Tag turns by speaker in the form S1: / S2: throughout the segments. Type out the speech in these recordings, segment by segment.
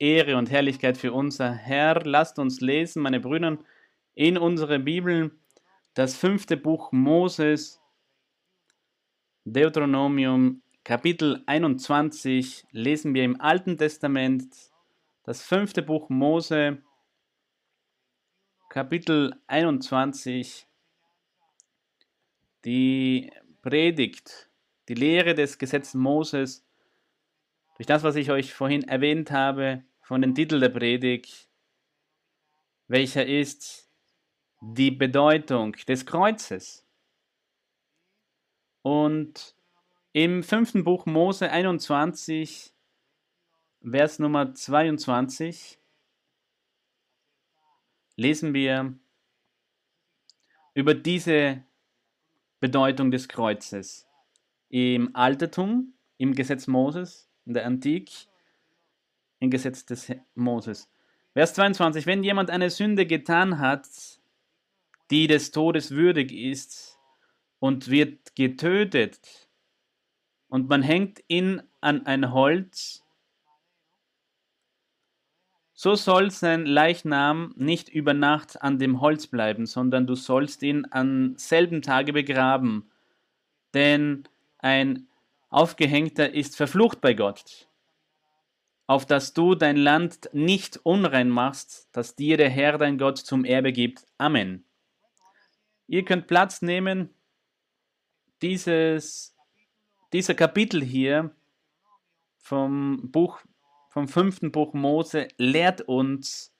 S1: Ehre und Herrlichkeit für unser Herr. Lasst uns lesen, meine Brüder, in unsere Bibel das fünfte Buch Moses, Deuteronomium, Kapitel 21, lesen wir im Alten Testament, das fünfte Buch Mose, Kapitel 21, die Predigt, die Lehre des Gesetzes Moses, durch das, was ich euch vorhin erwähnt habe, von dem Titel der Predigt, welcher ist die Bedeutung des Kreuzes. Und im fünften Buch Mose 21, Vers Nummer 22, lesen wir über diese Bedeutung des Kreuzes. Im Altertum, im Gesetz Moses, in der Antike, im Gesetz des Moses. Vers 22, wenn jemand eine Sünde getan hat, die des Todes würdig ist und wird getötet und man hängt ihn an ein Holz, so soll sein Leichnam nicht über Nacht an dem Holz bleiben, sondern du sollst ihn am selben Tage begraben, denn ein Aufgehängter ist verflucht bei Gott, auf dass du dein Land nicht unrein machst, das dir der Herr dein Gott zum Erbe gibt. Amen. Ihr könnt Platz nehmen. Dieses, dieser Kapitel hier vom Buch vom fünften Buch Mose lehrt uns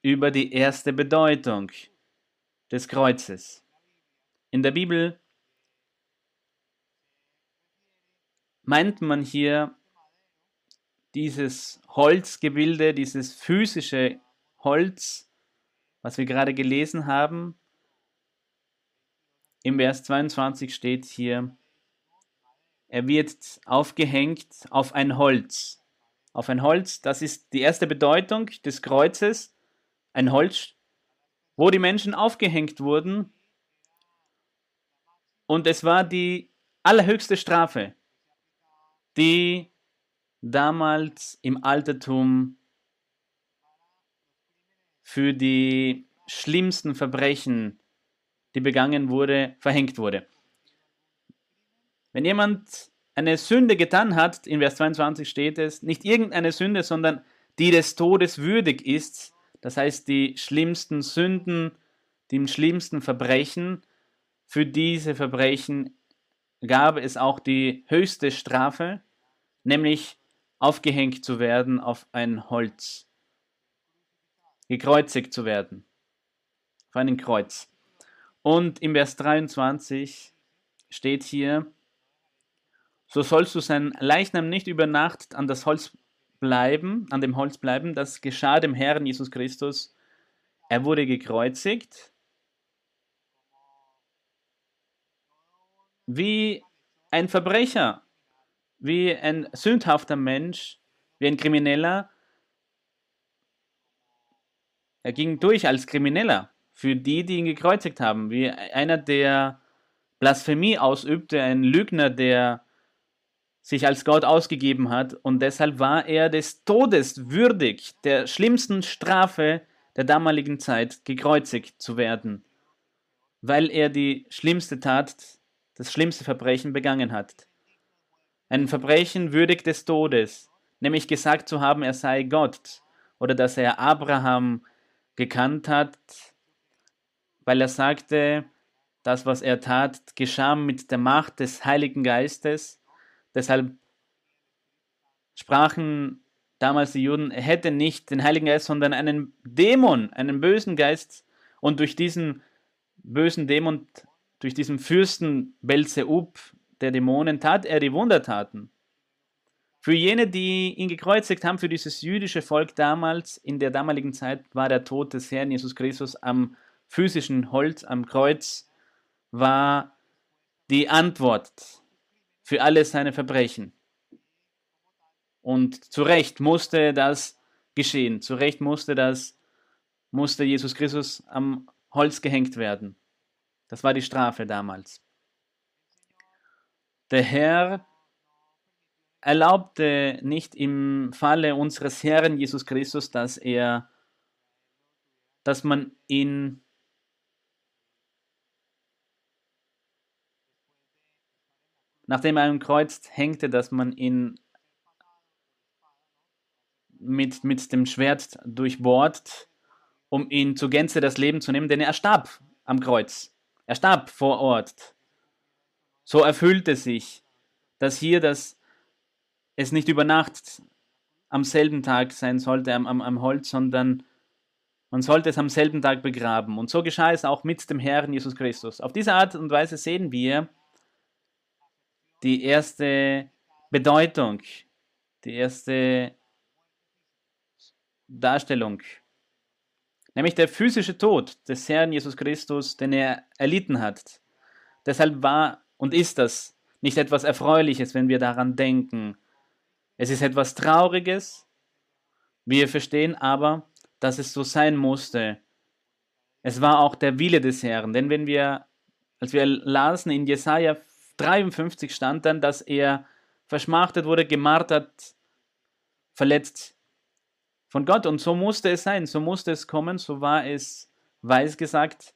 S1: über die erste Bedeutung des Kreuzes. In der Bibel meint man hier dieses Holzgebilde, dieses physische Holz, was wir gerade gelesen haben. Im Vers 22 steht hier, er wird aufgehängt auf ein Holz auf ein Holz. Das ist die erste Bedeutung des Kreuzes. Ein Holz, wo die Menschen aufgehängt wurden. Und es war die allerhöchste Strafe, die damals im Altertum für die schlimmsten Verbrechen, die begangen wurde, verhängt wurde. Wenn jemand eine Sünde getan hat, in Vers 22 steht es, nicht irgendeine Sünde, sondern die des Todes würdig ist, das heißt die schlimmsten Sünden, die schlimmsten Verbrechen, für diese Verbrechen gab es auch die höchste Strafe, nämlich aufgehängt zu werden auf ein Holz, gekreuzigt zu werden, auf einem Kreuz. Und im Vers 23 steht hier, so sollst du sein Leichnam nicht über Nacht an das Holz bleiben, an dem Holz bleiben. Das geschah dem Herrn Jesus Christus. Er wurde gekreuzigt. Wie ein Verbrecher, wie ein sündhafter Mensch, wie ein Krimineller. Er ging durch als Krimineller für die, die ihn gekreuzigt haben, wie einer, der Blasphemie ausübte, ein Lügner, der sich als Gott ausgegeben hat und deshalb war er des Todes würdig, der schlimmsten Strafe der damaligen Zeit gekreuzigt zu werden, weil er die schlimmste Tat, das schlimmste Verbrechen begangen hat. Ein Verbrechen würdig des Todes, nämlich gesagt zu haben, er sei Gott oder dass er Abraham gekannt hat, weil er sagte, das, was er tat, geschah mit der Macht des Heiligen Geistes Deshalb sprachen damals die Juden, er hätte nicht den Heiligen Geist, sondern einen Dämon, einen bösen Geist. Und durch diesen bösen Dämon, durch diesen Fürsten Belzeub der Dämonen, tat er die Wundertaten. Für jene, die ihn gekreuzigt haben, für dieses jüdische Volk damals, in der damaligen Zeit, war der Tod des Herrn Jesus Christus am physischen Holz, am Kreuz, war die Antwort für alle seine Verbrechen. Und zu Recht musste das geschehen. Zu Recht musste das, musste Jesus Christus am Holz gehängt werden. Das war die Strafe damals. Der Herr erlaubte nicht im Falle unseres Herrn Jesus Christus, dass er, dass man ihn nachdem er am Kreuz hängte, dass man ihn mit, mit dem Schwert durchbohrt, um ihn zur Gänze das Leben zu nehmen, denn er starb am Kreuz. Er starb vor Ort. So erfüllte sich, dass hier das, es nicht über Nacht am selben Tag sein sollte am, am, am Holz, sondern man sollte es am selben Tag begraben. Und so geschah es auch mit dem Herrn Jesus Christus. Auf diese Art und Weise sehen wir die erste Bedeutung, die erste Darstellung, nämlich der physische Tod des Herrn Jesus Christus, den er erlitten hat. Deshalb war und ist das nicht etwas Erfreuliches, wenn wir daran denken. Es ist etwas Trauriges. Wir verstehen aber, dass es so sein musste. Es war auch der Wille des Herrn, denn wenn wir, als wir lasen in Jesaja 53 stand dann, dass er verschmachtet wurde, gemartert, verletzt von Gott. Und so musste es sein, so musste es kommen, so war es weiß gesagt,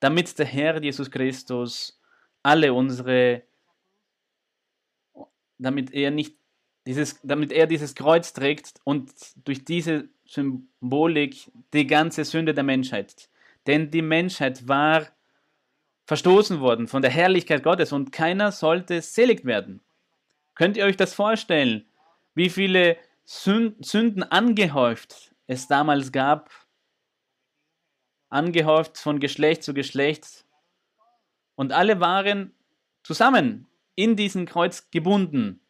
S1: damit der Herr Jesus Christus alle unsere, damit er nicht dieses, damit er dieses Kreuz trägt und durch diese Symbolik die ganze Sünde der Menschheit. Denn die Menschheit war verstoßen worden von der Herrlichkeit Gottes und keiner sollte selig werden. Könnt ihr euch das vorstellen, wie viele Sünden angehäuft es damals gab? Angehäuft von Geschlecht zu Geschlecht. Und alle waren zusammen in diesem Kreuz gebunden,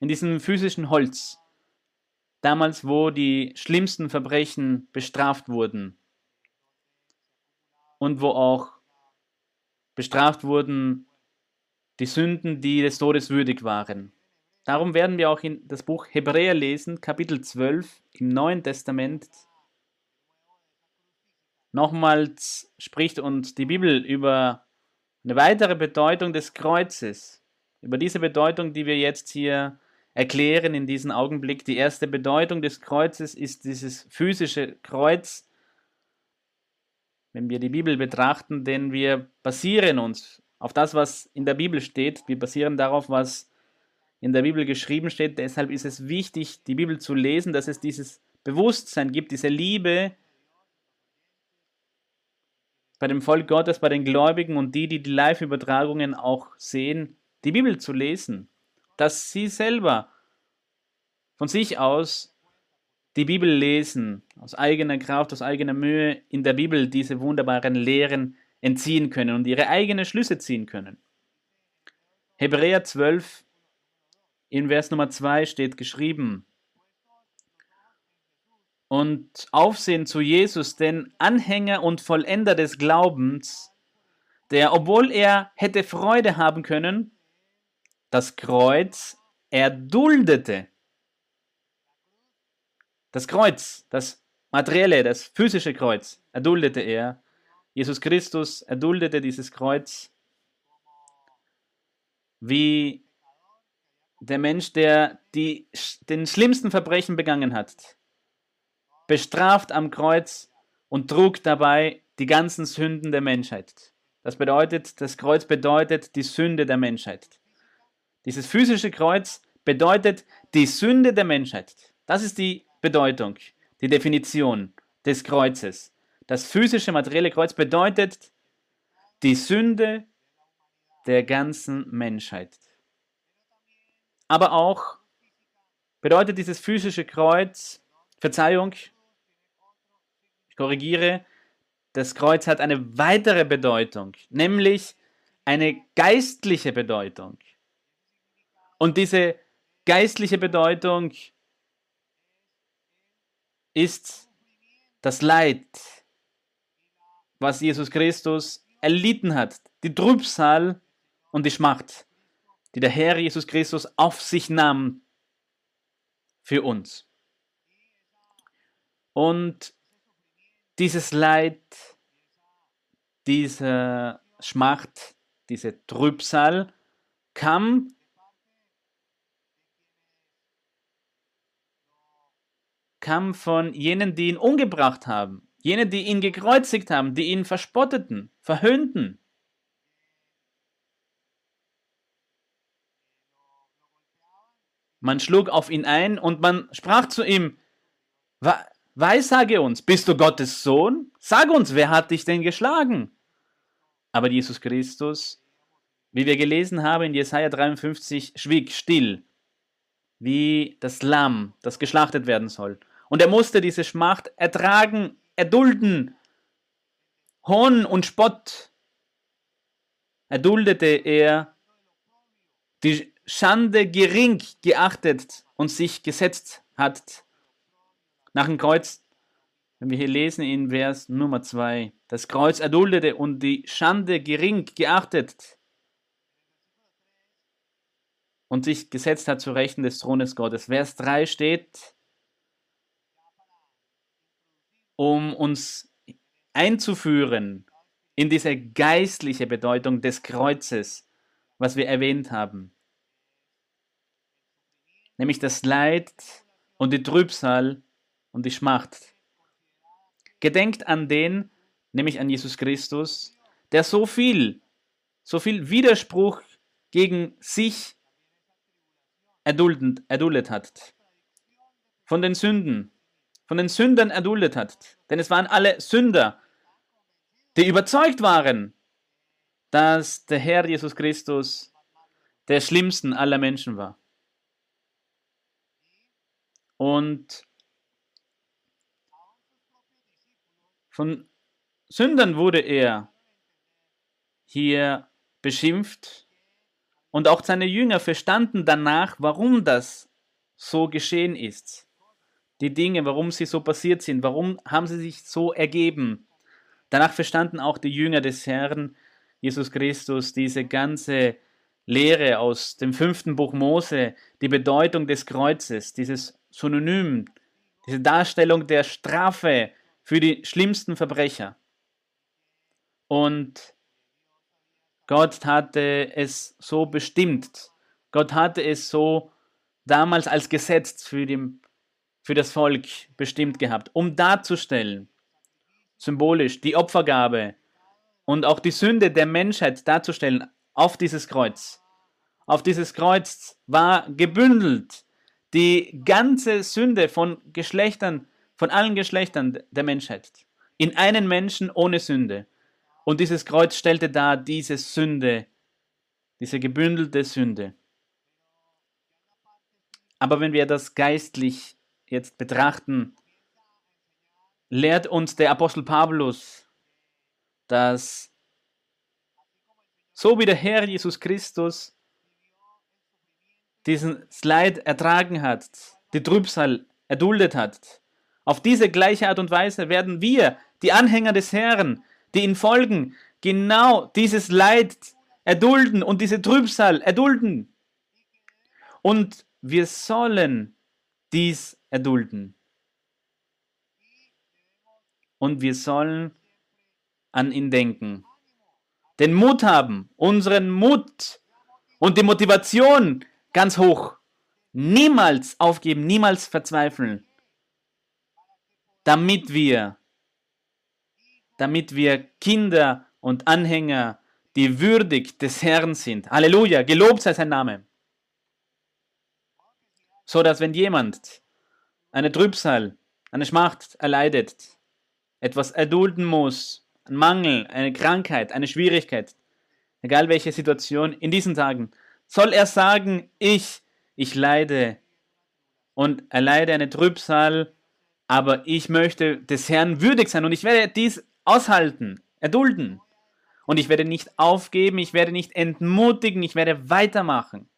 S1: in diesem physischen Holz. Damals, wo die schlimmsten Verbrechen bestraft wurden und wo auch bestraft wurden die Sünden, die des Todes würdig waren. Darum werden wir auch in das Buch Hebräer lesen, Kapitel 12 im Neuen Testament. Nochmals spricht uns die Bibel über eine weitere Bedeutung des Kreuzes, über diese Bedeutung, die wir jetzt hier erklären in diesem Augenblick. Die erste Bedeutung des Kreuzes ist dieses physische Kreuz, wenn wir die Bibel betrachten, denn wir basieren uns auf das, was in der Bibel steht. Wir basieren darauf, was in der Bibel geschrieben steht. Deshalb ist es wichtig, die Bibel zu lesen, dass es dieses Bewusstsein gibt, diese Liebe bei dem Volk Gottes, bei den Gläubigen und die, die die Live-Übertragungen auch sehen, die Bibel zu lesen, dass sie selber von sich aus die Bibel lesen, aus eigener Kraft, aus eigener Mühe in der Bibel diese wunderbaren Lehren entziehen können und ihre eigenen Schlüsse ziehen können. Hebräer 12 in Vers Nummer 2 steht geschrieben, und Aufsehen zu Jesus, den Anhänger und Vollender des Glaubens, der, obwohl er hätte Freude haben können, das Kreuz erduldete das Kreuz, das materielle, das physische Kreuz, erduldete er. Jesus Christus erduldete dieses Kreuz wie der Mensch, der die, den schlimmsten Verbrechen begangen hat, bestraft am Kreuz und trug dabei die ganzen Sünden der Menschheit. Das bedeutet, das Kreuz bedeutet die Sünde der Menschheit. Dieses physische Kreuz bedeutet die Sünde der Menschheit. Das ist die Bedeutung, die Definition des Kreuzes. Das physische, materielle Kreuz bedeutet die Sünde der ganzen Menschheit. Aber auch bedeutet dieses physische Kreuz, Verzeihung, korrigiere, das Kreuz hat eine weitere Bedeutung, nämlich eine geistliche Bedeutung. Und diese geistliche Bedeutung ist das Leid, was Jesus Christus erlitten hat, die Trübsal und die Schmacht, die der Herr Jesus Christus auf sich nahm für uns. Und dieses Leid, diese Schmacht, diese Trübsal kam kam von jenen, die ihn umgebracht haben, jene, die ihn gekreuzigt haben, die ihn verspotteten, verhöhnten. Man schlug auf ihn ein und man sprach zu ihm, Weissage uns, bist du Gottes Sohn? Sag uns, wer hat dich denn geschlagen? Aber Jesus Christus, wie wir gelesen haben in Jesaja 53, schwieg still, wie das Lamm, das geschlachtet werden soll. Und er musste diese Schmacht ertragen, erdulden, Hohn und Spott. Erduldete er die Schande gering geachtet und sich gesetzt hat. Nach dem Kreuz, wenn wir hier lesen in Vers Nummer 2, das Kreuz erduldete und die Schande gering geachtet und sich gesetzt hat zu Rechten des Thrones Gottes. Vers 3 steht, um uns einzuführen in diese geistliche Bedeutung des Kreuzes, was wir erwähnt haben. Nämlich das Leid und die Trübsal und die Schmacht. Gedenkt an den, nämlich an Jesus Christus, der so viel, so viel Widerspruch gegen sich erduldet, erduldet hat. Von den Sünden, von den Sündern erduldet hat. Denn es waren alle Sünder, die überzeugt waren, dass der Herr Jesus Christus der schlimmsten aller Menschen war. Und von Sündern wurde er hier beschimpft und auch seine Jünger verstanden danach, warum das so geschehen ist die Dinge, warum sie so passiert sind, warum haben sie sich so ergeben. Danach verstanden auch die Jünger des Herrn Jesus Christus diese ganze Lehre aus dem fünften Buch Mose, die Bedeutung des Kreuzes, dieses Synonym, diese Darstellung der Strafe für die schlimmsten Verbrecher. Und Gott hatte es so bestimmt. Gott hatte es so damals als Gesetz für den für das Volk bestimmt gehabt, um darzustellen, symbolisch, die Opfergabe und auch die Sünde der Menschheit darzustellen auf dieses Kreuz. Auf dieses Kreuz war gebündelt die ganze Sünde von Geschlechtern, von allen Geschlechtern der Menschheit. In einen Menschen ohne Sünde. Und dieses Kreuz stellte dar diese Sünde, diese gebündelte Sünde. Aber wenn wir das geistlich jetzt betrachten, lehrt uns der Apostel Paulus, dass so wie der Herr Jesus Christus diesen Slide ertragen hat, die Trübsal erduldet hat, auf diese gleiche Art und Weise werden wir, die Anhänger des Herrn, die ihn folgen, genau dieses Leid erdulden und diese Trübsal erdulden. Und wir sollen dies erdulden. Und wir sollen an ihn denken. Den Mut haben, unseren Mut und die Motivation ganz hoch. Niemals aufgeben, niemals verzweifeln. Damit wir, damit wir Kinder und Anhänger, die würdig des Herrn sind. Halleluja, gelobt sei sein Name. So dass wenn jemand eine Trübsal, eine Schmacht erleidet, etwas erdulden muss, ein Mangel, eine Krankheit, eine Schwierigkeit, egal welche Situation in diesen Tagen, soll er sagen, ich, ich leide und erleide eine Trübsal, aber ich möchte des Herrn würdig sein und ich werde dies aushalten, erdulden. Und ich werde nicht aufgeben, ich werde nicht entmutigen, ich werde weitermachen.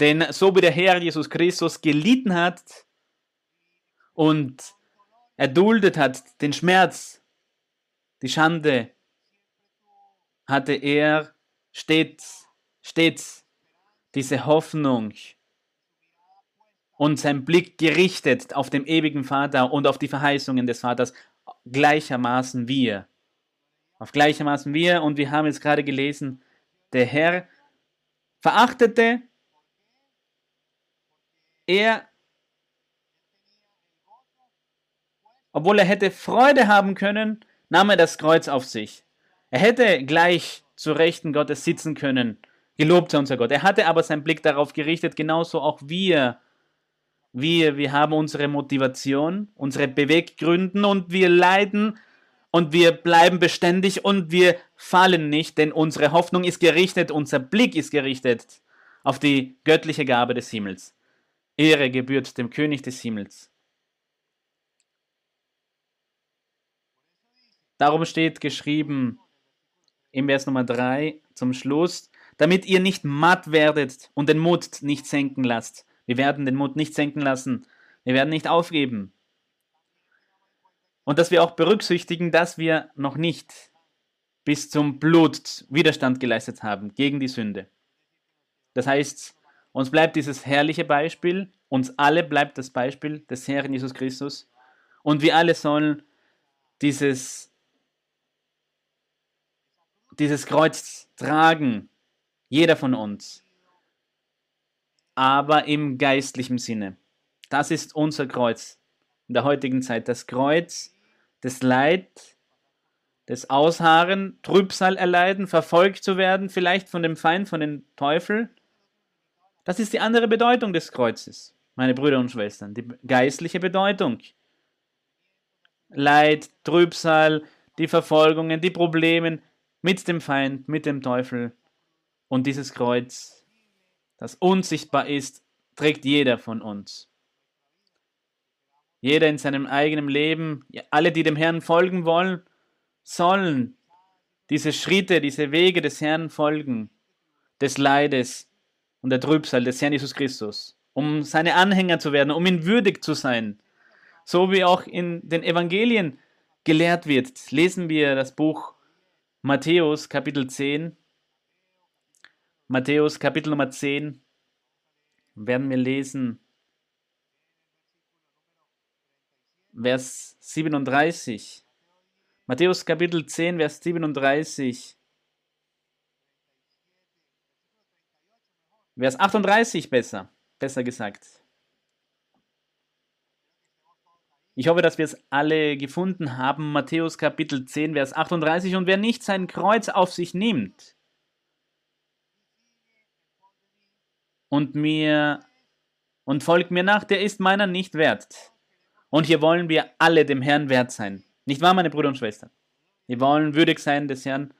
S1: Denn so wie der Herr Jesus Christus gelitten hat und erduldet hat den Schmerz, die Schande, hatte er stets, stets diese Hoffnung und sein Blick gerichtet auf den ewigen Vater und auf die Verheißungen des Vaters gleichermaßen wir. Auf gleichermaßen wir und wir haben jetzt gerade gelesen, der Herr verachtete er obwohl er hätte Freude haben können, nahm er das Kreuz auf sich. Er hätte gleich zu Rechten Gottes sitzen können. Gelobt sei unser Gott. Er hatte aber seinen Blick darauf gerichtet, genauso auch wir. Wir, wir haben unsere Motivation, unsere Beweggründen und wir leiden und wir bleiben beständig und wir fallen nicht, denn unsere Hoffnung ist gerichtet, unser Blick ist gerichtet auf die göttliche Gabe des Himmels. Ehre gebührt dem König des Himmels. Darum steht geschrieben im Vers Nummer 3 zum Schluss, damit ihr nicht matt werdet und den Mut nicht senken lasst. Wir werden den Mut nicht senken lassen. Wir werden nicht aufgeben. Und dass wir auch berücksichtigen, dass wir noch nicht bis zum Blut Widerstand geleistet haben gegen die Sünde. Das heißt, uns bleibt dieses herrliche Beispiel, uns alle bleibt das Beispiel des Herrn Jesus Christus und wir alle sollen dieses, dieses Kreuz tragen, jeder von uns, aber im geistlichen Sinne. Das ist unser Kreuz in der heutigen Zeit. Das Kreuz des Leid, des Ausharren, Trübsal erleiden, verfolgt zu werden, vielleicht von dem Feind, von dem Teufel. Das ist die andere Bedeutung des Kreuzes, meine Brüder und Schwestern, die geistliche Bedeutung. Leid, Trübsal, die Verfolgungen, die Probleme mit dem Feind, mit dem Teufel. Und dieses Kreuz, das unsichtbar ist, trägt jeder von uns. Jeder in seinem eigenen Leben, alle, die dem Herrn folgen wollen, sollen diese Schritte, diese Wege des Herrn folgen, des Leides und der Trübsal des Herrn Jesus Christus, um seine Anhänger zu werden, um ihn würdig zu sein. So wie auch in den Evangelien gelehrt wird, lesen wir das Buch Matthäus Kapitel 10. Matthäus Kapitel Nummer 10 werden wir lesen Vers 37. Matthäus Kapitel 10, Vers 37. Vers 38 besser, besser gesagt. Ich hoffe, dass wir es alle gefunden haben. Matthäus Kapitel 10, Vers 38. Und wer nicht sein Kreuz auf sich nimmt und mir und folgt mir nach, der ist meiner nicht wert. Und hier wollen wir alle dem Herrn wert sein. Nicht wahr, meine Brüder und Schwestern? Wir wollen würdig sein des Herrn.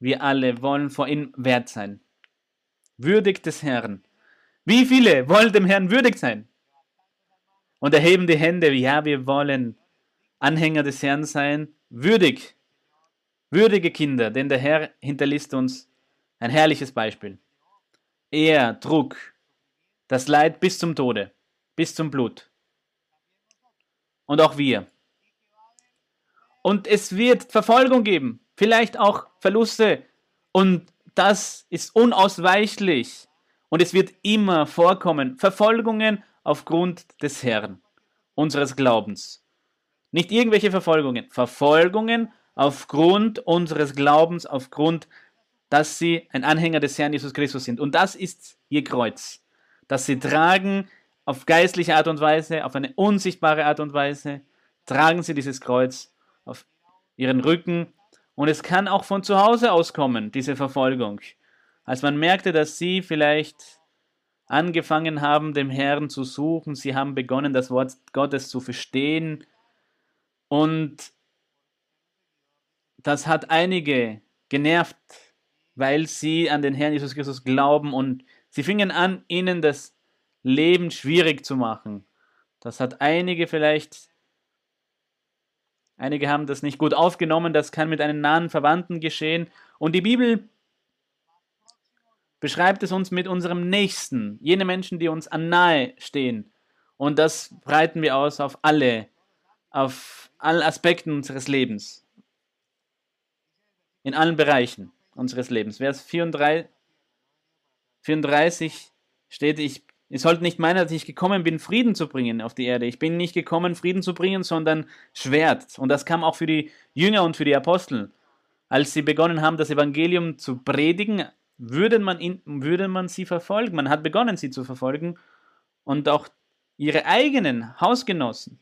S1: Wir alle wollen vor ihm wert sein. Würdig des Herrn. Wie viele wollen dem Herrn würdig sein? Und erheben die Hände, ja, wir wollen Anhänger des Herrn sein, würdig, würdige Kinder, denn der Herr hinterlässt uns ein herrliches Beispiel. Er trug das Leid bis zum Tode, bis zum Blut und auch wir. Und es wird Verfolgung geben, vielleicht auch Verluste. Und das ist unausweichlich. Und es wird immer vorkommen. Verfolgungen aufgrund des Herrn, unseres Glaubens. Nicht irgendwelche Verfolgungen. Verfolgungen aufgrund unseres Glaubens, aufgrund, dass sie ein Anhänger des Herrn Jesus Christus sind. Und das ist ihr Kreuz, das sie tragen auf geistliche Art und Weise, auf eine unsichtbare Art und Weise, tragen sie dieses Kreuz auf ihren Rücken. Und es kann auch von zu Hause aus kommen, diese Verfolgung. Als man merkte, dass sie vielleicht angefangen haben, dem Herrn zu suchen, sie haben begonnen, das Wort Gottes zu verstehen. Und das hat einige genervt, weil sie an den Herrn Jesus Christus glauben und sie fingen an, ihnen das Leben schwierig zu machen. Das hat einige vielleicht, einige haben das nicht gut aufgenommen, das kann mit einem nahen Verwandten geschehen. Und die Bibel beschreibt es uns mit unserem Nächsten, jene Menschen, die uns an nahe stehen. Und das breiten wir aus auf alle, auf allen Aspekten unseres Lebens. In allen Bereichen unseres Lebens. Vers 34, 34 steht, ich Ihr sollt nicht meinen, dass ich gekommen bin, Frieden zu bringen auf die Erde. Ich bin nicht gekommen, Frieden zu bringen, sondern Schwert. Und das kam auch für die Jünger und für die Apostel. Als sie begonnen haben, das Evangelium zu predigen, würde man, ihn, würde man sie verfolgen. Man hat begonnen, sie zu verfolgen. Und auch ihre eigenen Hausgenossen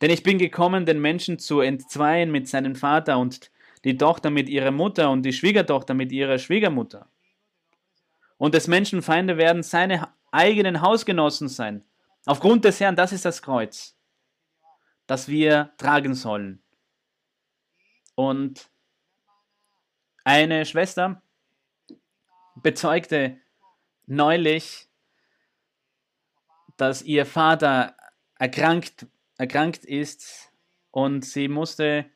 S1: Denn ich bin gekommen, den Menschen zu entzweien mit seinem Vater und die Tochter mit ihrer Mutter und die Schwiegertochter mit ihrer Schwiegermutter. Und des Menschen Feinde werden seine eigenen Hausgenossen sein. Aufgrund des Herrn, das ist das Kreuz, das wir tragen sollen. Und eine Schwester bezeugte neulich, dass ihr Vater erkrankt, erkrankt ist und sie musste,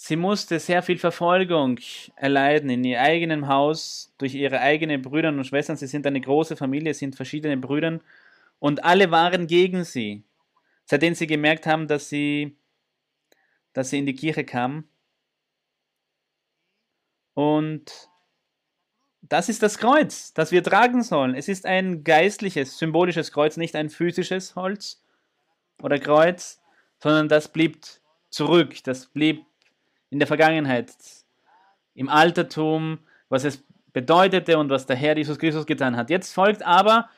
S1: sie musste sehr viel Verfolgung erleiden in ihr eigenem Haus durch ihre eigenen Brüder und Schwestern. Sie sind eine große Familie, sind verschiedene Brüder und alle waren gegen sie. Seitdem sie gemerkt haben, dass sie, dass sie in die Kirche kam. Und das ist das Kreuz, das wir tragen sollen. Es ist ein geistliches, symbolisches Kreuz, nicht ein physisches Holz oder Kreuz, sondern das blieb zurück, das blieb in der Vergangenheit, im Altertum, was es bedeutete und was der Herr Jesus Christus getan hat. Jetzt folgt aber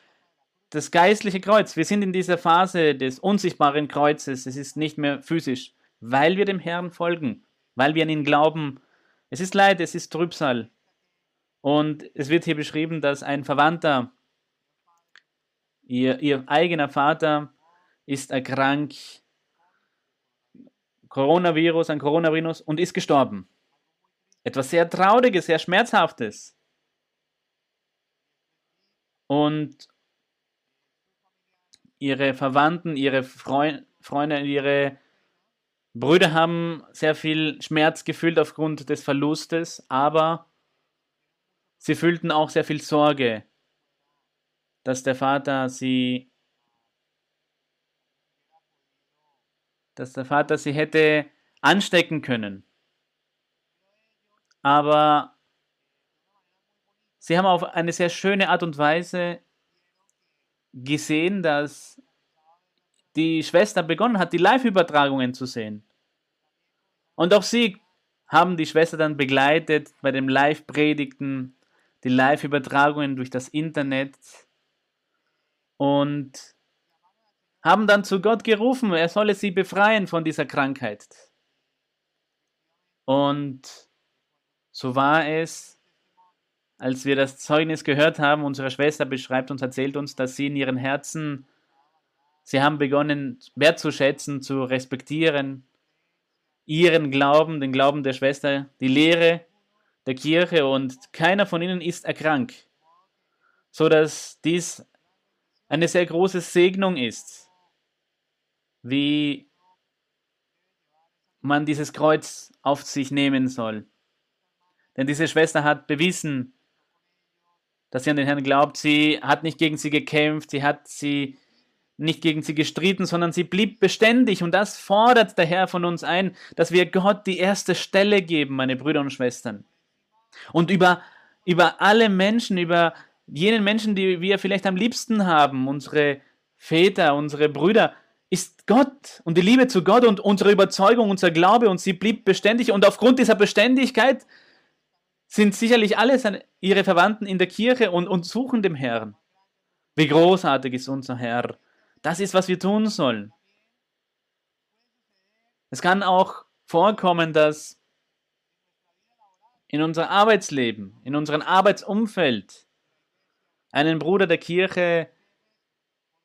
S1: das geistliche Kreuz. Wir sind in dieser Phase des unsichtbaren Kreuzes. Es ist nicht mehr physisch, weil wir dem Herrn folgen, weil wir an ihn glauben. Es ist Leid, es ist Trübsal, und es wird hier beschrieben, dass ein Verwandter, ihr, ihr eigener Vater, ist erkrankt, Coronavirus, ein Coronavirus und ist gestorben. Etwas sehr Trauriges, sehr Schmerzhaftes. Und ihre Verwandten, ihre Freund, Freunde, ihre Brüder haben sehr viel Schmerz gefühlt aufgrund des Verlustes, aber Sie fühlten auch sehr viel Sorge, dass der Vater sie, dass der Vater sie hätte anstecken können. Aber sie haben auf eine sehr schöne Art und Weise gesehen, dass die Schwester begonnen hat, die Live-Übertragungen zu sehen. Und auch sie haben die Schwester dann begleitet bei dem Live-Predigten die Live-Übertragungen durch das Internet und haben dann zu Gott gerufen, er solle sie befreien von dieser Krankheit. Und so war es, als wir das Zeugnis gehört haben, unsere Schwester beschreibt uns, erzählt uns, dass sie in ihren Herzen, sie haben begonnen wertzuschätzen, zu respektieren, ihren Glauben, den Glauben der Schwester, die Lehre der Kirche und keiner von ihnen ist erkrankt, so dass dies eine sehr große Segnung ist, wie man dieses Kreuz auf sich nehmen soll. Denn diese Schwester hat bewiesen, dass sie an den Herrn glaubt. Sie hat nicht gegen sie gekämpft, sie hat sie nicht gegen sie gestritten, sondern sie blieb beständig. Und das fordert der Herr von uns ein, dass wir Gott die erste Stelle geben, meine Brüder und Schwestern. Und über, über alle Menschen, über jenen Menschen, die wir vielleicht am liebsten haben, unsere Väter, unsere Brüder, ist Gott und die Liebe zu Gott und unsere Überzeugung, unser Glaube und sie blieb beständig und aufgrund dieser Beständigkeit sind sicherlich alle seine, ihre Verwandten in der Kirche und, und suchen dem Herrn. Wie großartig ist unser Herr. Das ist, was wir tun sollen. Es kann auch vorkommen, dass in unser Arbeitsleben, in unserem Arbeitsumfeld. Einen Bruder der Kirche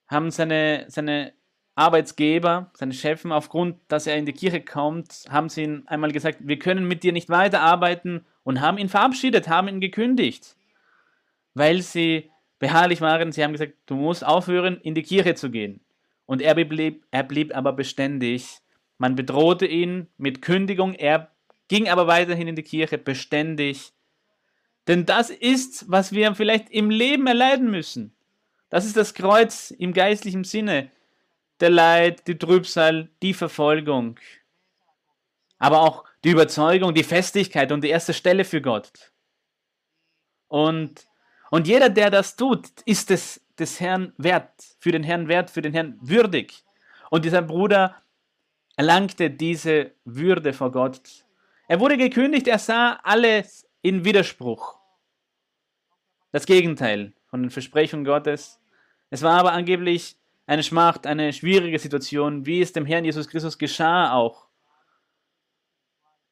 S1: haben seine, seine Arbeitsgeber, seine Chefen, aufgrund, dass er in die Kirche kommt, haben sie ihm einmal gesagt, wir können mit dir nicht weiterarbeiten und haben ihn verabschiedet, haben ihn gekündigt, weil sie beharrlich waren. Sie haben gesagt, du musst aufhören, in die Kirche zu gehen. Und er blieb, er blieb aber beständig. Man bedrohte ihn mit Kündigung, er ging aber weiterhin in die Kirche beständig. Denn das ist, was wir vielleicht im Leben erleiden müssen. Das ist das Kreuz im geistlichen Sinne. Der Leid, die Trübsal, die Verfolgung. Aber auch die Überzeugung, die Festigkeit und die erste Stelle für Gott. Und, und jeder, der das tut, ist es des Herrn wert, für den Herrn wert, für den Herrn würdig. Und dieser Bruder erlangte diese Würde vor Gott er wurde gekündigt, er sah alles in Widerspruch. Das Gegenteil von den Versprechungen Gottes. Es war aber angeblich eine Schmacht, eine schwierige Situation, wie es dem Herrn Jesus Christus geschah auch.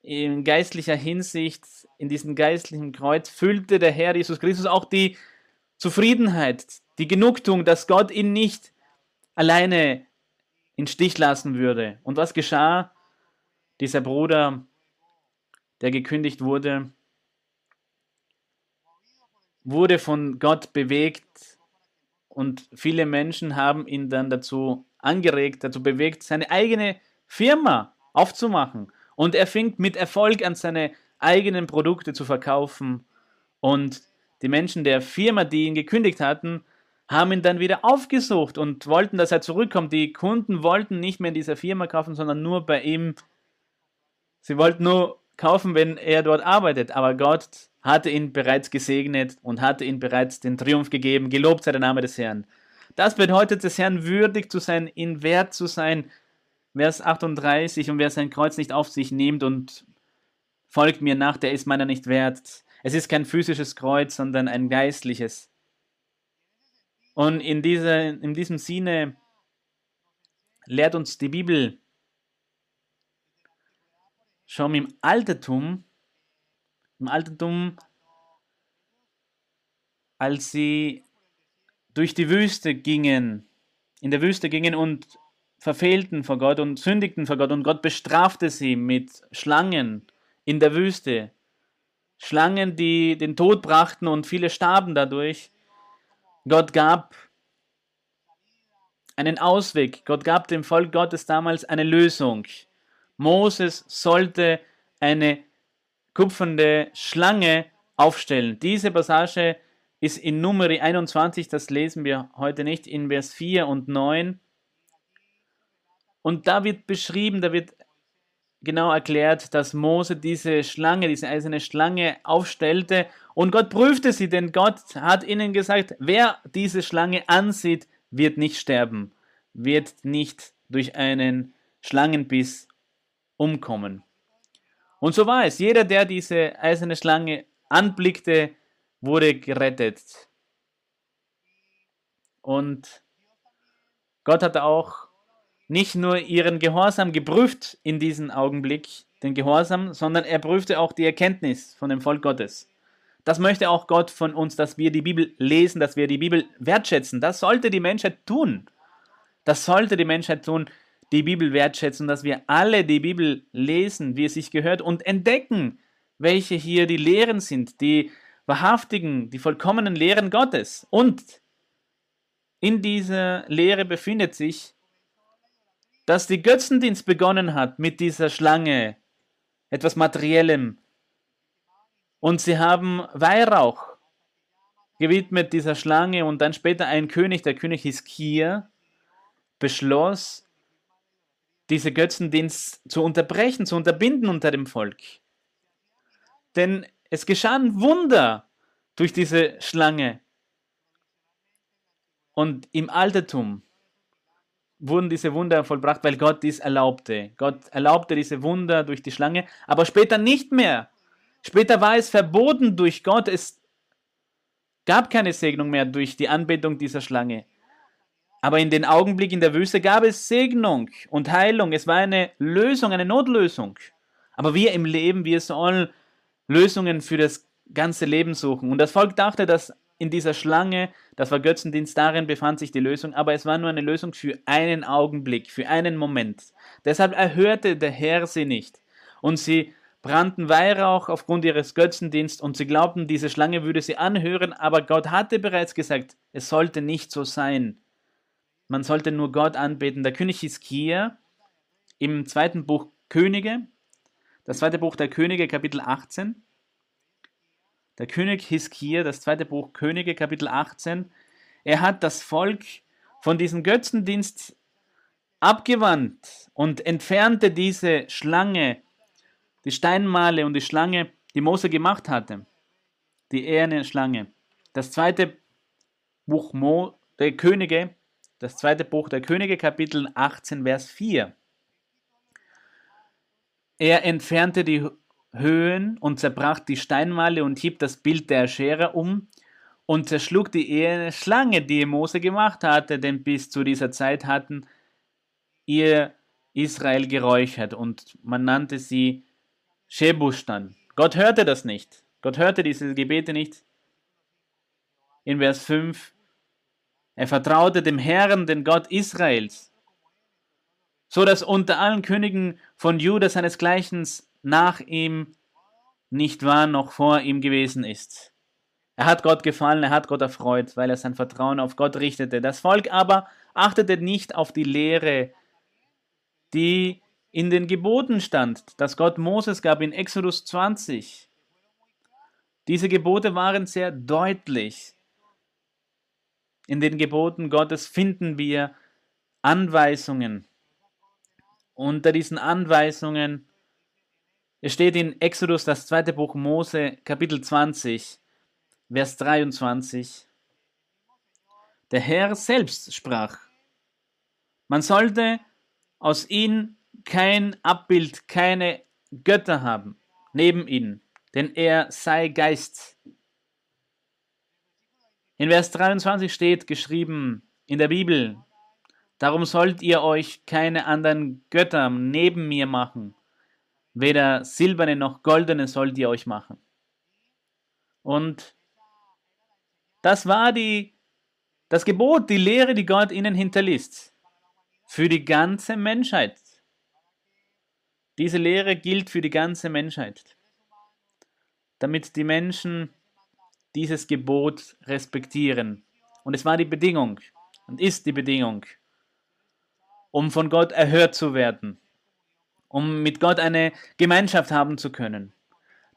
S1: In geistlicher Hinsicht, in diesem geistlichen Kreuz, füllte der Herr Jesus Christus auch die Zufriedenheit, die Genugtuung, dass Gott ihn nicht alleine in Stich lassen würde. Und was geschah? Dieser Bruder, der gekündigt wurde, wurde von Gott bewegt und viele Menschen haben ihn dann dazu angeregt, dazu bewegt, seine eigene Firma aufzumachen. Und er fing mit Erfolg an, seine eigenen Produkte zu verkaufen. Und die Menschen der Firma, die ihn gekündigt hatten, haben ihn dann wieder aufgesucht und wollten, dass er zurückkommt. Die Kunden wollten nicht mehr in dieser Firma kaufen, sondern nur bei ihm. Sie wollten nur kaufen, wenn er dort arbeitet. Aber Gott hatte ihn bereits gesegnet und hatte ihm bereits den Triumph gegeben. Gelobt sei der Name des Herrn. Das bedeutet, des Herrn würdig zu sein, ihn wert zu sein. Vers 38, und wer sein Kreuz nicht auf sich nimmt und folgt mir nach, der ist meiner nicht wert. Es ist kein physisches Kreuz, sondern ein geistliches. Und in, dieser, in diesem Sinne lehrt uns die Bibel schon im Altertum, im Altertum, als sie durch die Wüste gingen, in der Wüste gingen und verfehlten vor Gott und sündigten vor Gott und Gott bestrafte sie mit Schlangen in der Wüste. Schlangen, die den Tod brachten und viele starben dadurch. Gott gab einen Ausweg. Gott gab dem Volk Gottes damals eine Lösung. Moses sollte eine kupfernde Schlange aufstellen. Diese Passage ist in Nummer 21, das lesen wir heute nicht, in Vers 4 und 9. Und da wird beschrieben, da wird genau erklärt, dass Mose diese Schlange, diese eiserne Schlange aufstellte und Gott prüfte sie, denn Gott hat ihnen gesagt, wer diese Schlange ansieht, wird nicht sterben, wird nicht durch einen Schlangenbiss umkommen. Und so war es. Jeder, der diese eiserne Schlange anblickte, wurde gerettet. Und Gott hat auch nicht nur ihren Gehorsam geprüft in diesem Augenblick, den Gehorsam, sondern er prüfte auch die Erkenntnis von dem Volk Gottes. Das möchte auch Gott von uns, dass wir die Bibel lesen, dass wir die Bibel wertschätzen. Das sollte die Menschheit tun. Das sollte die Menschheit tun, die Bibel wertschätzen, dass wir alle die Bibel lesen, wie es sich gehört, und entdecken, welche hier die Lehren sind, die wahrhaftigen, die vollkommenen Lehren Gottes. Und in dieser Lehre befindet sich, dass die Götzendienst begonnen hat mit dieser Schlange, etwas Materiellem, und sie haben Weihrauch gewidmet dieser Schlange und dann später ein König, der König Hiskia, beschloss, diese Götzendienst zu unterbrechen, zu unterbinden unter dem Volk. Denn es geschahen Wunder durch diese Schlange. Und im Altertum wurden diese Wunder vollbracht, weil Gott dies erlaubte. Gott erlaubte diese Wunder durch die Schlange, aber später nicht mehr. Später war es verboten durch Gott. Es gab keine Segnung mehr durch die Anbetung dieser Schlange. Aber in den Augenblick in der Wüste gab es Segnung und Heilung. Es war eine Lösung, eine Notlösung. Aber wir im Leben, wir sollen Lösungen für das ganze Leben suchen. Und das Volk dachte, dass in dieser Schlange, das war Götzendienst, darin befand sich die Lösung, aber es war nur eine Lösung für einen Augenblick, für einen Moment. Deshalb erhörte der Herr sie nicht. Und sie brannten Weihrauch aufgrund ihres Götzendienst und sie glaubten, diese Schlange würde sie anhören, aber Gott hatte bereits gesagt, es sollte nicht so sein. Man sollte nur Gott anbeten. Der König Hiskia im zweiten Buch Könige, das zweite Buch der Könige, Kapitel 18. Der König Hiskia, das zweite Buch Könige, Kapitel 18. Er hat das Volk von diesem Götzendienst abgewandt und entfernte diese Schlange die Steinmale und die Schlange, die Mose gemacht hatte, die eherne Schlange. Das zweite Buch Mo, der Könige, das zweite Buch der Könige, Kapitel 18, Vers 4. Er entfernte die Höhen und zerbrach die Steinmale und hieb das Bild der Scherer um und zerschlug die eherne Schlange, die Mose gemacht hatte, denn bis zu dieser Zeit hatten ihr Israel geräuchert und man nannte sie Shebustan. Gott hörte das nicht. Gott hörte diese Gebete nicht. In Vers 5, er vertraute dem Herrn, den Gott Israels, so dass unter allen Königen von Juda seinesgleichen nach ihm nicht war, noch vor ihm gewesen ist. Er hat Gott gefallen, er hat Gott erfreut, weil er sein Vertrauen auf Gott richtete. Das Volk aber achtete nicht auf die Lehre, die in den Geboten stand, das Gott Moses gab in Exodus 20. Diese Gebote waren sehr deutlich. In den Geboten Gottes finden wir Anweisungen. Unter diesen Anweisungen, es steht in Exodus, das zweite Buch Mose, Kapitel 20, Vers 23. Der Herr selbst sprach, man sollte aus ihm kein Abbild, keine Götter haben, neben ihm, denn er sei Geist. In Vers 23 steht geschrieben in der Bibel, darum sollt ihr euch keine anderen Götter neben mir machen, weder silberne noch goldene sollt ihr euch machen. Und das war die, das Gebot, die Lehre, die Gott ihnen hinterließ. Für die ganze Menschheit. Diese Lehre gilt für die ganze Menschheit. Damit die Menschen dieses Gebot respektieren. Und es war die Bedingung und ist die Bedingung, um von Gott erhört zu werden, um mit Gott eine Gemeinschaft haben zu können,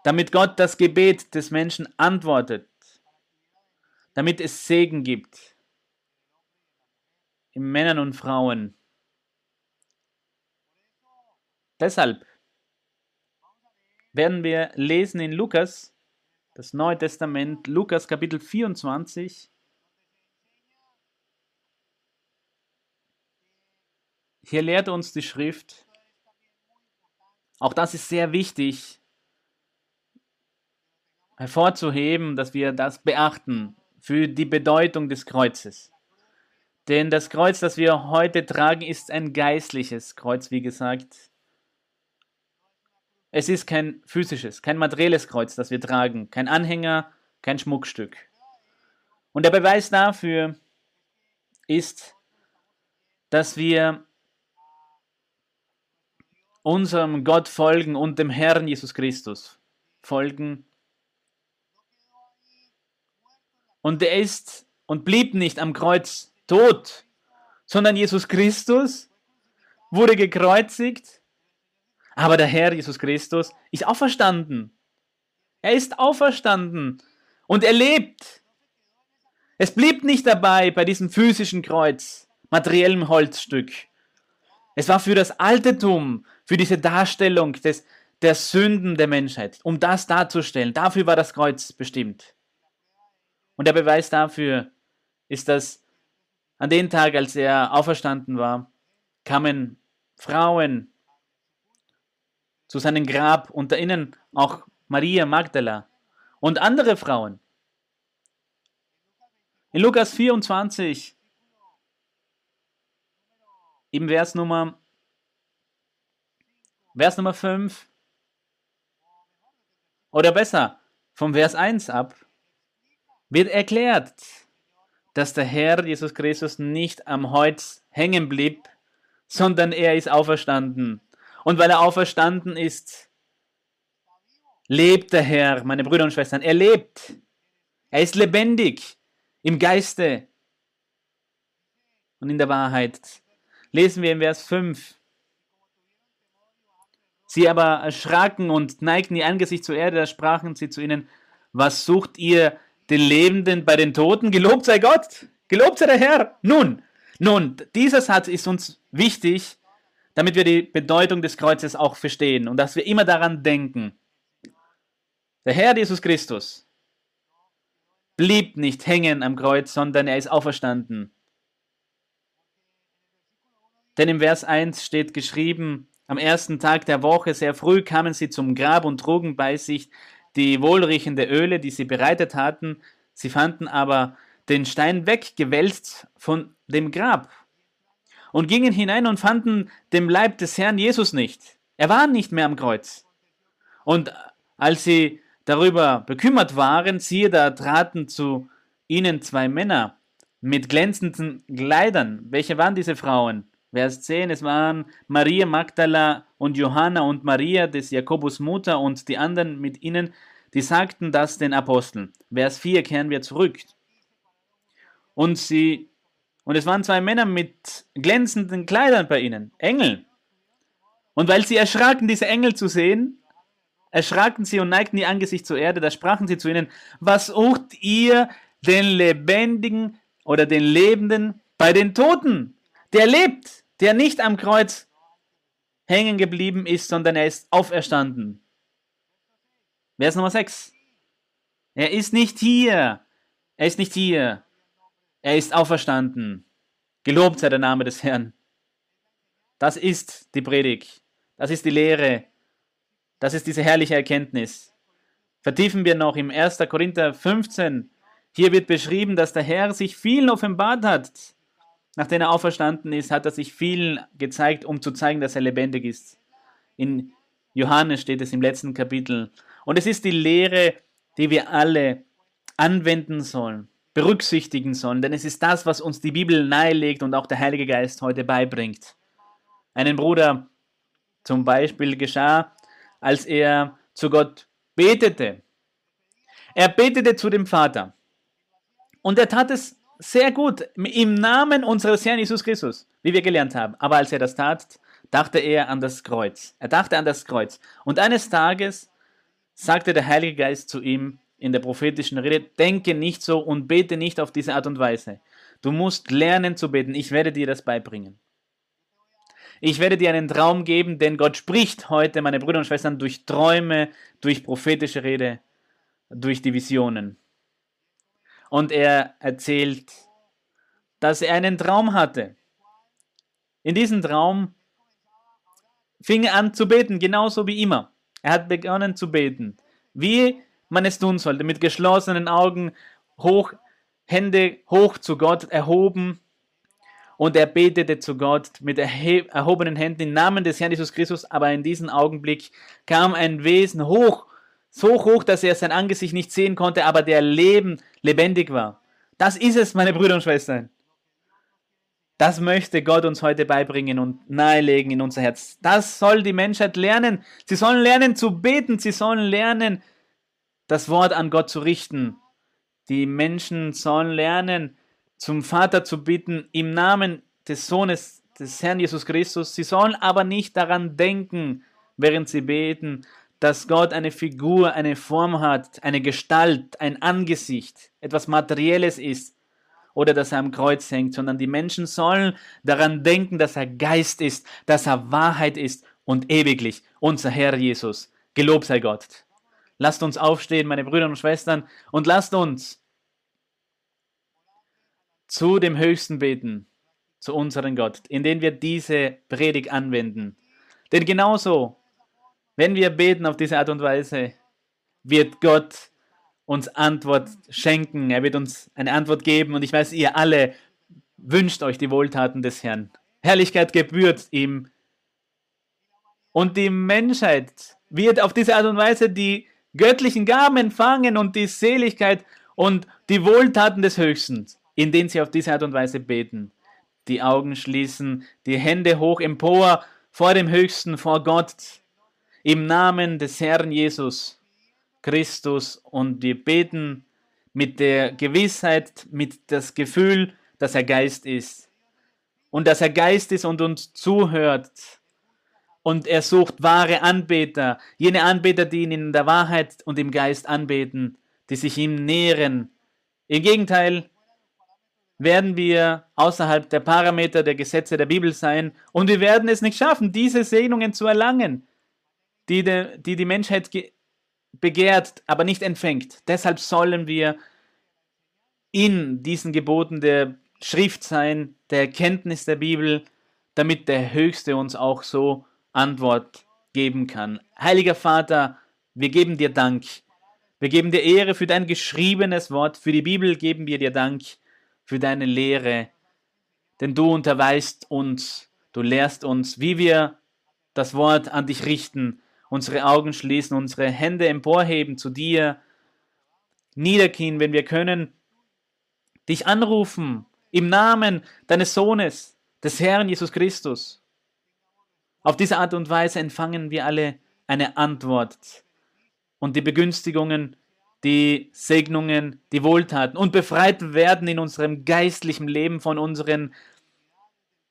S1: damit Gott das Gebet des Menschen antwortet, damit es Segen gibt in Männern und Frauen. Deshalb werden wir lesen in Lukas, das Neue Testament, Lukas Kapitel 24. Hier lehrt uns die Schrift, auch das ist sehr wichtig hervorzuheben, dass wir das beachten für die Bedeutung des Kreuzes. Denn das Kreuz, das wir heute tragen, ist ein geistliches Kreuz, wie gesagt. Es ist kein physisches, kein materielles Kreuz, das wir tragen, kein Anhänger, kein Schmuckstück. Und der Beweis dafür ist, dass wir unserem Gott folgen und dem Herrn Jesus Christus folgen Und er ist und blieb nicht am Kreuz tot, sondern Jesus Christus wurde gekreuzigt, aber der Herr Jesus Christus ist auferstanden. Er ist auferstanden und er lebt. Es blieb nicht dabei bei diesem physischen Kreuz, materiellem Holzstück. Es war für das Altertum, für diese Darstellung des, der Sünden der Menschheit, um das darzustellen. Dafür war das Kreuz bestimmt. Und der Beweis dafür ist, dass an dem Tag, als er auferstanden war, kamen Frauen zu seinem Grab, unter ihnen auch Maria Magdala und andere Frauen. In Lukas 24, im Vers Nummer, Vers Nummer 5, oder besser, vom Vers 1 ab, wird erklärt, dass der Herr Jesus Christus nicht am Holz hängen blieb, sondern er ist auferstanden. Und weil er auferstanden ist, lebt der Herr, meine Brüder und Schwestern, er lebt. Er ist lebendig im Geiste und in der Wahrheit. Lesen wir im Vers 5. Sie aber erschraken und neigten ihr Angesicht zur Erde, da sprachen sie zu ihnen, was sucht ihr den Lebenden bei den Toten. Gelobt sei Gott, gelobt sei der Herr. Nun, nun, dieser Satz ist uns wichtig, damit wir die Bedeutung des Kreuzes auch verstehen und dass wir immer daran denken. Der Herr Jesus Christus blieb nicht hängen am Kreuz, sondern er ist auferstanden. Denn im Vers 1 steht geschrieben, am ersten Tag der Woche sehr früh kamen sie zum Grab und trugen bei sich die wohlriechende Öle, die sie bereitet hatten, Sie fanden aber den Stein weggewälzt von dem Grab und gingen hinein und fanden den Leib des Herrn Jesus nicht. Er war nicht mehr am Kreuz. Und als sie darüber bekümmert waren, siehe, da traten zu ihnen zwei Männer mit glänzenden Kleidern. Welche waren diese Frauen? Vers 10, es waren Maria Magdala und Johanna und Maria des Jakobus Mutter und die anderen mit ihnen, die sagten das den Aposteln. Vers 4 kehren wir zurück. Und sie und es waren zwei Männer mit glänzenden Kleidern bei ihnen, Engel. Und weil sie erschraken, diese Engel zu sehen, erschraken sie und neigten ihr Angesicht zur Erde, da sprachen sie zu ihnen, was sucht ihr den Lebendigen oder den Lebenden bei den Toten? Der lebt, der nicht am Kreuz hängen geblieben ist, sondern er ist auferstanden. Vers Nummer 6. Er ist nicht hier. Er ist nicht hier. Er ist auferstanden. Gelobt sei der Name des Herrn. Das ist die Predigt. Das ist die Lehre. Das ist diese herrliche Erkenntnis. Vertiefen wir noch im 1. Korinther 15. Hier wird beschrieben, dass der Herr sich vielen offenbart hat. Nachdem er auferstanden ist, hat er sich vielen gezeigt, um zu zeigen, dass er lebendig ist. In Johannes steht es im letzten Kapitel. Und es ist die Lehre, die wir alle anwenden sollen berücksichtigen sollen, denn es ist das, was uns die Bibel nahelegt und auch der Heilige Geist heute beibringt. Einen Bruder zum Beispiel geschah, als er zu Gott betete. Er betete zu dem Vater und er tat es sehr gut im Namen unseres Herrn Jesus Christus, wie wir gelernt haben. Aber als er das tat, dachte er an das Kreuz. Er dachte an das Kreuz. Und eines Tages sagte der Heilige Geist zu ihm, in der prophetischen Rede, denke nicht so und bete nicht auf diese Art und Weise. Du musst lernen zu beten. Ich werde dir das beibringen. Ich werde dir einen Traum geben, denn Gott spricht heute, meine Brüder und Schwestern, durch Träume, durch prophetische Rede, durch die Visionen. Und er erzählt, dass er einen Traum hatte. In diesem Traum fing er an zu beten, genauso wie immer. Er hat begonnen zu beten. Wie man es tun sollte, mit geschlossenen Augen, hoch, Hände hoch zu Gott erhoben. Und er betete zu Gott mit erhobenen Händen im Namen des Herrn Jesus Christus. Aber in diesem Augenblick kam ein Wesen hoch, so hoch, dass er sein Angesicht nicht sehen konnte, aber der Leben lebendig war. Das ist es, meine Brüder und Schwestern. Das möchte Gott uns heute beibringen und nahelegen in unser Herz. Das soll die Menschheit lernen. Sie sollen lernen zu beten. Sie sollen lernen, das Wort an Gott zu richten. Die Menschen sollen lernen, zum Vater zu bitten im Namen des Sohnes des Herrn Jesus Christus. Sie sollen aber nicht daran denken, während sie beten, dass Gott eine Figur, eine Form hat, eine Gestalt, ein Angesicht, etwas Materielles ist oder dass er am Kreuz hängt, sondern die Menschen sollen daran denken, dass er Geist ist, dass er Wahrheit ist und ewiglich unser Herr Jesus. Gelobt sei Gott. Lasst uns aufstehen, meine Brüder und Schwestern, und lasst uns zu dem Höchsten beten, zu unserem Gott, indem wir diese Predigt anwenden. Denn genauso, wenn wir beten auf diese Art und Weise, wird Gott uns Antwort schenken. Er wird uns eine Antwort geben. Und ich weiß, ihr alle wünscht euch die Wohltaten des Herrn. Herrlichkeit gebührt ihm. Und die Menschheit wird auf diese Art und Weise die göttlichen Gaben empfangen und die Seligkeit und die Wohltaten des Höchsten, indem sie auf diese Art und Weise beten. Die Augen schließen, die Hände hoch empor vor dem Höchsten, vor Gott, im Namen des Herrn Jesus Christus und wir beten mit der Gewissheit, mit das Gefühl, dass er Geist ist und dass er Geist ist und uns zuhört und er sucht wahre Anbeter, jene Anbeter, die ihn in der Wahrheit und im Geist anbeten, die sich ihm nähren. Im Gegenteil, werden wir außerhalb der Parameter der Gesetze der Bibel sein und wir werden es nicht schaffen, diese Segnungen zu erlangen, die de, die, die Menschheit begehrt, aber nicht empfängt. Deshalb sollen wir in diesen Geboten der Schrift sein, der Erkenntnis der Bibel, damit der Höchste uns auch so Antwort geben kann. Heiliger Vater, wir geben dir Dank, Wir geben dir Ehre für dein geschriebenes Wort, für die Bibel geben wir dir Dank für deine Lehre, denn du unterweist uns, du lehrst uns, wie wir das Wort an dich richten, unsere Augen schließen, unsere Hände emporheben zu dir, niederknien, wenn wir können, dich anrufen im Namen deines Sohnes, des Herrn Jesus Christus. Auf diese Art und Weise empfangen wir alle eine Antwort und die Begünstigungen, die Segnungen, die Wohltaten und befreit werden in unserem geistlichen Leben von unseren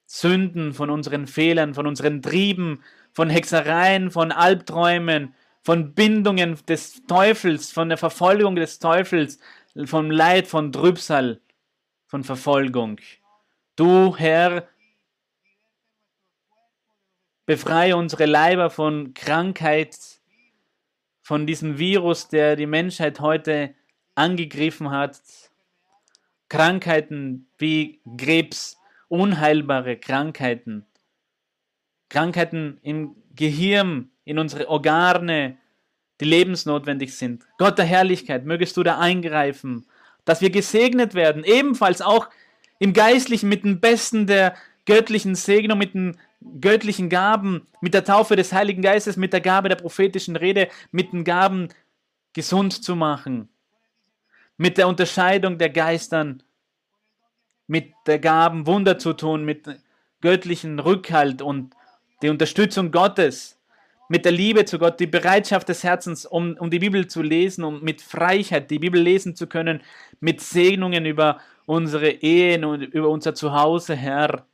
S1: Sünden, von unseren Fehlern, von unseren Trieben, von Hexereien, von Albträumen, von Bindungen des Teufels, von der Verfolgung des Teufels, vom Leid, von Trübsal, von Verfolgung. Du, Herr, befreie unsere Leiber von Krankheit, von diesem Virus, der die Menschheit heute angegriffen hat. Krankheiten wie Krebs, unheilbare Krankheiten, Krankheiten im Gehirn, in unsere Organe, die lebensnotwendig sind. Gott der Herrlichkeit, mögest du da eingreifen, dass wir gesegnet werden, ebenfalls auch im Geistlichen mit dem Besten der göttlichen Segnung, mit den göttlichen Gaben, mit der Taufe des Heiligen Geistes, mit der Gabe der prophetischen Rede, mit den Gaben gesund zu machen, mit der Unterscheidung der Geistern, mit der Gaben Wunder zu tun, mit göttlichen Rückhalt und die Unterstützung Gottes, mit der Liebe zu Gott, die Bereitschaft des Herzens, um, um die Bibel zu lesen, um mit Freiheit die Bibel lesen zu können, mit Segnungen über unsere Ehen und über unser Zuhause, Herr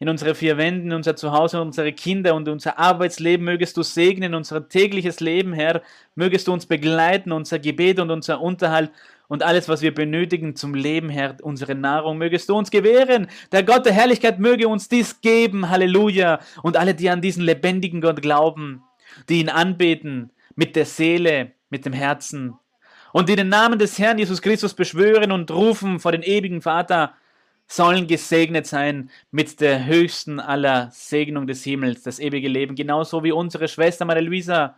S1: in unsere vier Wänden, unser Zuhause, unsere Kinder und unser Arbeitsleben mögest du segnen, unser tägliches Leben, Herr, mögest du uns begleiten, unser Gebet und unser Unterhalt und alles, was wir benötigen zum Leben, Herr, unsere Nahrung, mögest du uns gewähren. Der Gott der Herrlichkeit möge uns dies geben, Halleluja. Und alle, die an diesen lebendigen Gott glauben, die ihn anbeten, mit der Seele, mit dem Herzen und die den Namen des Herrn Jesus Christus beschwören und rufen vor den ewigen Vater, sollen gesegnet sein mit der höchsten aller Segnung des Himmels, das ewige Leben, genauso wie unsere Schwester Maria Luisa,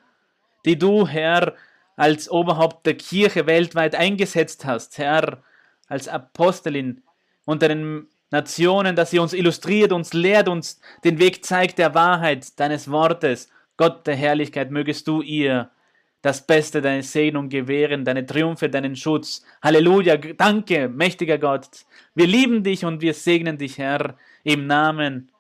S1: die du, Herr, als Oberhaupt der Kirche weltweit eingesetzt hast, Herr, als Apostelin unter den Nationen, dass sie uns illustriert, uns lehrt, uns den Weg zeigt der Wahrheit deines Wortes. Gott der Herrlichkeit, mögest du ihr das Beste, deine Segnung gewähren, deine Triumphe, deinen Schutz. Halleluja, danke, mächtiger Gott. Wir lieben dich und wir segnen dich, Herr, im Namen,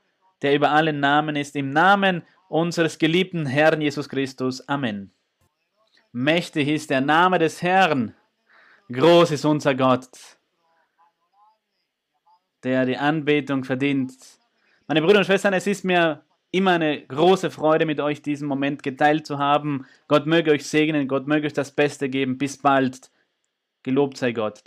S1: der über allen Namen ist, im Namen unseres geliebten Herrn Jesus Christus. Amen. Mächtig ist der Name des Herrn, groß ist unser Gott, der die Anbetung verdient. Meine Brüder und Schwestern, es ist mir immer eine große Freude, mit euch diesen Moment geteilt zu haben. Gott möge euch segnen, Gott möge euch das Beste geben. Bis bald. Gelobt sei Gott.